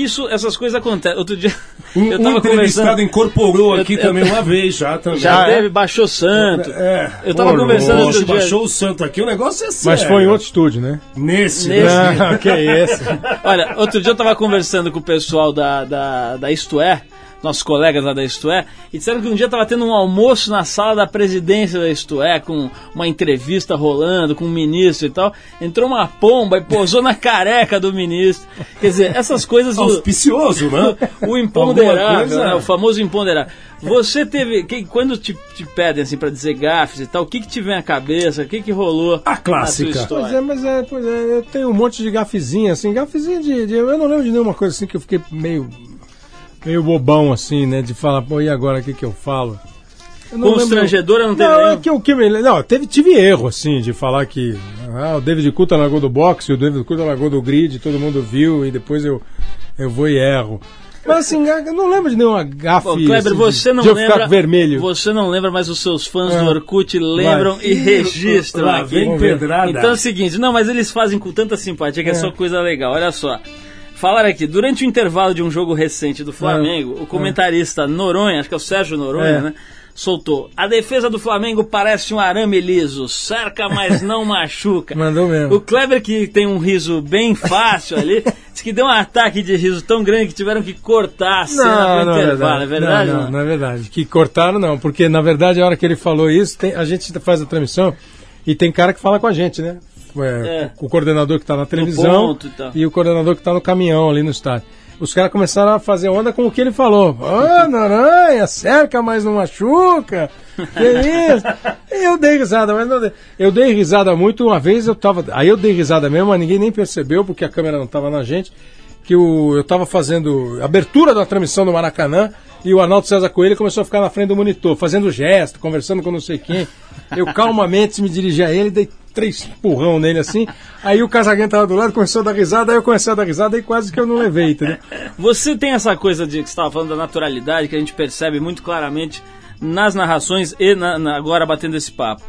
A: Isso, essas coisas acontecem. Outro dia
G: Um,
A: eu
G: um
A: tava
G: entrevistado
A: conversando,
G: incorporou aqui
A: Eu- eu-
G: também uma vez já também.
A: já
F: Ah, é?
A: teve, baixou santo.
G: É.
A: Eu tava conversando outro dia-
G: baixou o santo aqui, o negócio é sério.
F: Mas foi em outro estúdio, né?
G: Nesse.
A: Nesse.
G: né?
F: Ah, que é esse?
A: Olha, outro dia eu tava conversando com o pessoal da, da, da Isto É, nossos colegas lá da Isto É, e disseram que um dia estava tendo um almoço na sala da presidência da Isto É, com uma entrevista rolando, com um ministro e tal. Entrou uma pomba e pousou na careca do ministro. Quer dizer, essas coisas do,
G: Auspicioso, né?
A: o imponderável,
G: coisa-
A: né? o famoso imponderável. Você teve. Que, quando te, te pedem assim para dizer gafes e tal, o que, que te vem à cabeça? O que, que rolou?
G: A clássica.
A: na sua história?
F: Pois é, mas é, pois é, eu tenho um monte de gafezinha, assim, gafezinha de, de- Eu não lembro de nenhuma coisa assim que eu fiquei meio. Meio bobão, assim, né? De falar, pô, e agora o que, que eu falo? Eu não
A: Constrangedora não teve
F: Não, é que o que me. Não, teve, tive erro, assim, de falar que ah, o David Couta largou do boxe, o David Couta largou do grid, todo mundo viu, e depois eu, eu vou e erro. Mas assim, eu não lembro de nenhuma gafe.
A: Kleber,
F: assim,
A: você não
F: de eu
A: lembra.
F: ficar vermelho.
A: Você não lembra, mas os seus fãs
F: Ah.
A: do Orkut lembram
F: Vai.
A: e registram
G: Lá
A: aqui.
G: vem pedrada.
A: Então é o seguinte, não, mas eles fazem com tanta simpatia que é, só coisa legal. Olha só. Falaram aqui, durante o intervalo de um jogo recente do Flamengo, o comentarista Noronha, acho que é o Sérgio Noronha,
F: É.
A: né? Soltou. A defesa do Flamengo parece um arame liso, cerca, mas não machuca.
F: Mandou mesmo.
A: O Kleber, que tem um riso bem fácil ali, disse que deu um ataque de riso tão grande que tiveram que cortar a cena pro intervalo. É verdade?
F: Não,
A: ou
F: não, não é verdade. Que cortaram, não. Porque, na verdade, a hora que ele falou isso, tem- a gente faz a transmissão e tem cara que fala com a gente, né? É,
A: É.
F: O coordenador que está na televisão
A: ponto e
F: o coordenador que está no caminhão ali no estádio. Os caras começaram a fazer onda com o que ele falou. Ah, Noronha, cerca, mas não machuca. Que isso? Eu dei risada, mas não dei. Eu dei risada muito uma vez, eu tava. Aí eu dei risada mesmo, mas ninguém nem percebeu, porque a câmera não estava na gente. Que o, eu estava fazendo abertura da transmissão do Maracanã e o Arnaldo César Coelho começou a ficar na frente do monitor, fazendo gesto, conversando com não sei quem. Eu calmamente me dirigi a ele, dei três empurrão nele assim. Aí o Casagrande tava do lado, começou a dar risada, aí eu comecei a dar risada e quase que eu não levei, entendeu?
A: Você tem essa coisa de que você estava falando da naturalidade que a gente percebe muito claramente nas narrações e na- na- agora batendo esse papo.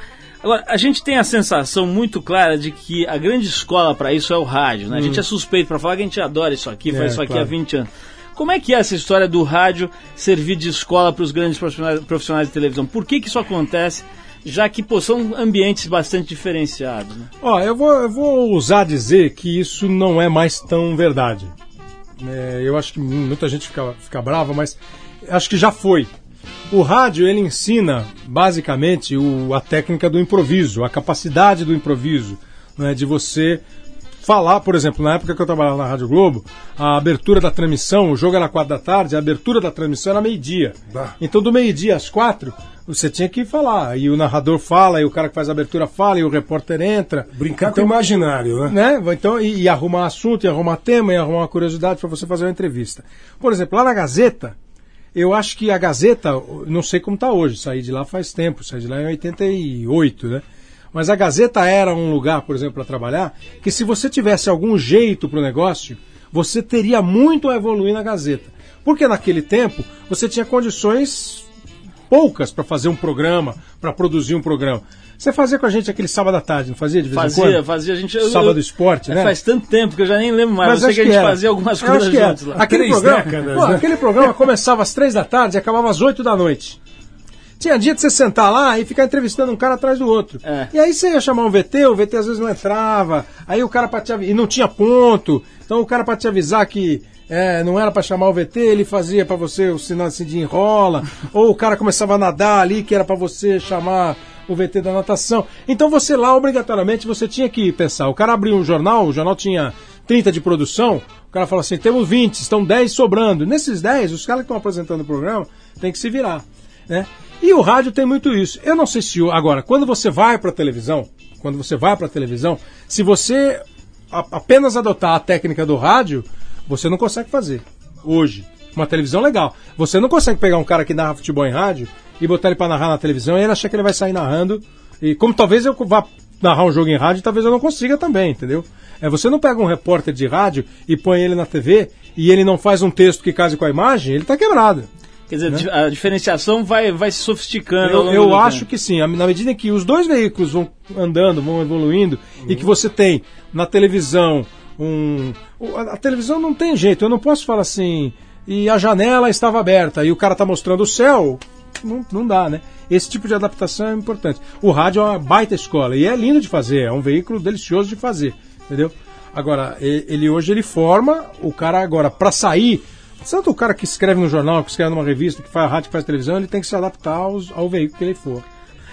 A: Agora, a gente tem a sensação muito clara de que a grande escola para isso é o rádio, né? A gente é suspeito para falar que a gente adora isso aqui, faz
F: É,
A: isso aqui
F: claro.
A: há 20 anos. Como é que é essa história do rádio servir de escola para os grandes profissionais, profissionais de televisão? Por que, que isso acontece, já que pô, são ambientes bastante diferenciados? Né?
F: Ó, eu vou, eu vou ousar dizer que isso não é mais tão verdade. É, eu acho que muita gente fica, fica brava, mas acho que já foi. O rádio ele ensina basicamente o- a técnica do improviso, a capacidade do improviso, né, de você falar, por exemplo, na época que eu trabalhava na Rádio Globo, a abertura da transmissão, o jogo era quatro da tarde, a abertura da transmissão era meio-dia. Então, do meio-dia às quatro, você tinha que falar. E o narrador fala, e o cara que faz a abertura fala, e o repórter entra.
G: Brincar com o imaginário, né?
F: Né? Então, e, e arrumar assunto, e arrumar tema, e arrumar uma curiosidade para você fazer uma entrevista. Por exemplo, lá na Gazeta, eu acho que a Gazeta, não sei como está hoje, saí de lá faz tempo, saí de lá em 88, né? Mas a Gazeta era um lugar, por exemplo, para trabalhar, que se você tivesse algum jeito para o negócio, você teria muito a evoluir na Gazeta. Porque naquele tempo você tinha condições poucas para fazer um programa, para produzir um programa. Você fazia com a gente aquele sábado à tarde, não fazia de vez em
A: Fazia,
F: quando?
A: fazia a gente. eu-
F: Sábado
A: eu-
F: Esporte,
A: é,
F: né?
A: Faz tanto tempo que eu já nem lembro mais. Mas eu sei que a gente
F: era.
A: fazia algumas coisas juntos lá.
F: Aquele
G: Três
F: programa,
G: décadas,
F: pô,
G: né?
F: aquele programa começava às três da tarde e acabava às oito da noite. Tinha dia de você sentar lá e ficar entrevistando um cara atrás do outro.
A: É.
F: E aí você ia chamar um VT, o VT às vezes não entrava, aí o cara para te avi- e não tinha ponto. Então o cara para te avisar que é, não era para chamar o VT, ele fazia para você o sinal assim de enrola, ou o cara começava a nadar ali que era para você chamar o VT da natação. Então você lá obrigatoriamente você tinha que pensar. O cara abriu um jornal, o jornal tinha 30 de produção, o cara fala assim: temos 20, estão 10 sobrando. Nesses 10, os caras que estão apresentando o programa têm que se virar. Né? E o rádio tem muito isso. Eu não sei se. Agora, quando você vai para a televisão, quando você vai para a televisão, se você apenas adotar a técnica do rádio, você não consegue fazer. Hoje. Uma televisão legal. Você não consegue pegar um cara que narra futebol em rádio e botar ele para narrar na televisão e ele achar que ele vai sair narrando. E como talvez eu vá narrar um jogo em rádio, talvez eu não consiga também, entendeu? É, você não pega um repórter de rádio e põe ele na TV e ele não faz um texto que case com a imagem, ele tá quebrado.
A: Quer dizer, a diferenciação vai, vai se sofisticando.
F: Eu, eu acho
A: tempo.
F: que sim. Na medida em que os dois veículos vão andando, vão evoluindo, e que você tem na televisão um. A, televisão não tem jeito. Eu não posso falar assim. E a janela estava aberta e o cara está mostrando o céu. Não, não dá, né? Esse tipo de adaptação é importante. O rádio é uma baita escola e é lindo de fazer, é um veículo delicioso de fazer, entendeu? Agora, ele hoje ele forma o cara agora para sair Tanto o cara que escreve no jornal, que escreve numa revista, que faz rádio, que faz televisão, ele tem que se adaptar aos- ao veículo que ele for.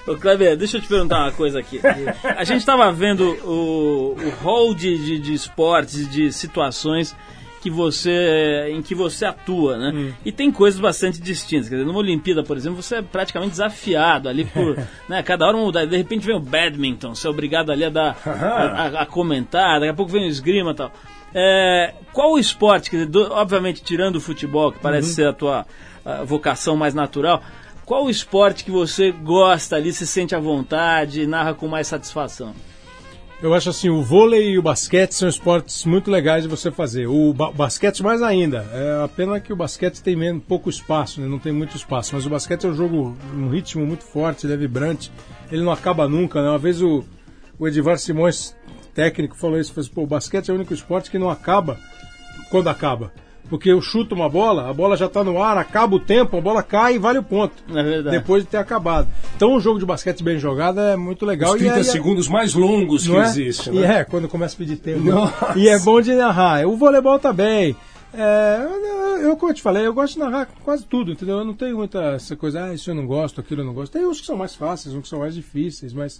A: Ô, Kleber, deixa eu te perguntar uma coisa aqui. A gente estava vendo o, o hall de, de, de esportes, de situações que você, em que você atua, né?
F: Hum.
A: E tem coisas bastante distintas. Quer dizer, numa Olimpíada, por exemplo, você é praticamente desafiado ali por. né, cada hora mudar. De repente vem o badminton, você é obrigado ali a dar. a, a- a comentar, daqui a pouco vem o esgrima e tal. É, qual o esporte, quer dizer, do- obviamente tirando o futebol, que parece
F: Uhum.
A: ser a tua a vocação mais natural, qual o esporte que você gosta ali, se sente à vontade narra com mais satisfação?
F: Eu acho assim, o vôlei e o basquete são esportes muito legais de você fazer. O ba- basquete mais ainda. É a pena que o basquete tem menos, pouco espaço, né? não tem muito espaço. Mas o basquete é um jogo, um ritmo muito forte, ele é vibrante. Ele não acaba nunca, né? Uma vez o, o Edivar Simões, técnico, falou isso. Falou assim, Pô, o basquete é o único esporte que não acaba quando acaba. Porque eu chuto uma bola, a bola já está no ar, acaba o tempo, a bola cai e vale o ponto.
A: É verdade.
F: Depois de ter acabado. Então um jogo de basquete bem jogado é muito legal.
G: Os
F: e
G: 30
F: aí-
G: segundos mais longos que
F: não é?
G: existem.
F: E
G: né?
F: é, quando começa a pedir tempo.
G: Nossa.
F: E é bom de narrar. O voleibol também. É, eu, eu, como eu te falei, eu gosto de narrar quase tudo, entendeu? Eu não tenho muita essa coisa, ah, isso eu não gosto, aquilo eu não gosto. Tem uns que são mais fáceis, uns que são mais difíceis, mas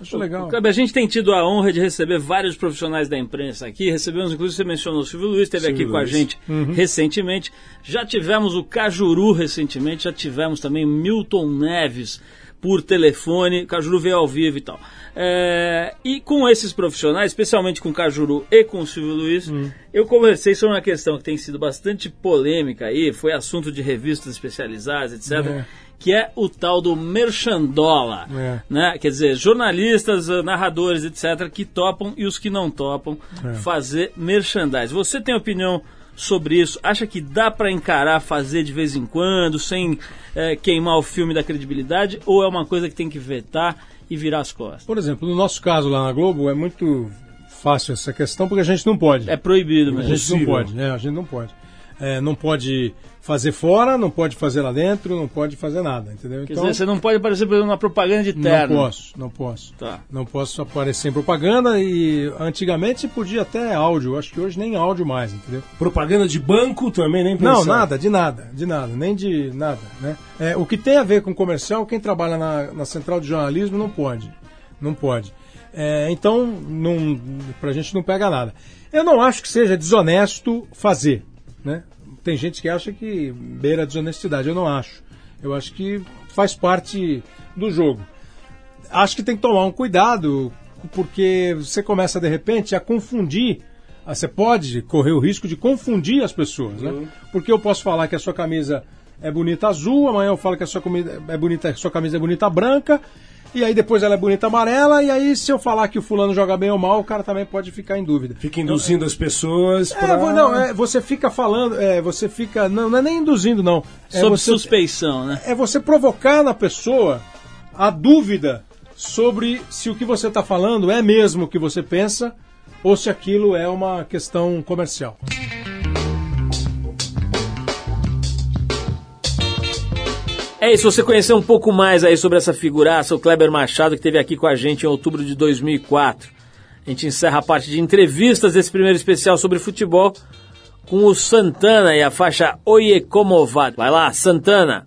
F: acho legal.
A: Kleber, a gente tem tido a honra de receber vários profissionais da imprensa aqui. Recebemos, inclusive, você mencionou o Silvio Luiz, esteve
G: Silvio
A: aqui com a
G: Luiz.
A: gente
F: Uhum.
A: recentemente. Já tivemos o Cajuru recentemente, já tivemos também Milton Neves por telefone. O Cajuru veio ao vivo e tal. É, e com esses profissionais, especialmente com o Cajuru e com o Silvio Luiz,
F: Uhum.
A: eu conversei sobre uma questão que tem sido bastante polêmica aí, foi assunto de revistas especializadas, etc.
F: É.
A: Que é o tal do merchandola
F: É.
A: né? Quer dizer, jornalistas, eh, narradores, etc., que topam e os que não topam
F: É.
A: fazer merchandise. Você tem opinião sobre isso? Acha que dá para encarar, fazer de vez em quando, sem eh, queimar o filme da credibilidade, ou é uma coisa que tem que vetar e virar as costas?
F: Por exemplo, no nosso caso lá na Globo é muito fácil essa questão porque a gente não pode.
A: É proibido
F: A
A: mesmo.
F: gente não pode, né? A gente não pode. É, não pode fazer fora, não pode fazer lá dentro, não pode fazer nada, entendeu?
A: Quer dizer, você não pode aparecer por exemplo, numa propaganda de
F: Não
A: terno.
F: posso, não posso.
A: Tá.
F: Não posso aparecer em propaganda e antigamente podia até áudio, acho que hoje nem áudio mais, entendeu?
G: Propaganda de banco também, nem
F: Não,
G: pensar.
F: nada, de nada, de nada, nem de nada, né? É, o que tem a ver com comercial, quem trabalha na, na central de jornalismo não pode, não pode. É, então, não, pra gente não pega nada. Eu não acho que seja desonesto fazer, né? Tem gente que acha que beira a desonestidade, eu não acho. Eu acho que faz parte do jogo. Acho que tem que tomar um cuidado, porque você começa de repente a confundir. Você pode correr o risco de confundir as pessoas, né? Porque eu posso falar que a sua camisa é bonita azul, amanhã eu falo que a sua, comida é bonita, a sua camisa é bonita branca, e aí depois ela é bonita amarela, e aí se eu falar que o fulano joga bem ou mal, o cara também pode ficar em dúvida.
G: Fica induzindo as pessoas
F: É,
G: pra...
F: não, é, você fica falando, é, você fica. Não, não é nem induzindo, não. É
A: Sob
F: você,
A: suspeição, né?
F: é você provocar na pessoa a dúvida sobre se o que você está falando é mesmo o que você pensa ou se aquilo é uma questão comercial.
A: É isso, você conhecer um pouco mais aí sobre essa figuraça, o Kleber Machado, que esteve aqui com a gente em outubro de 2004. A gente encerra a parte de entrevistas desse primeiro especial sobre futebol com o Santana e a faixa Oye Como Va. Vai lá, Santana!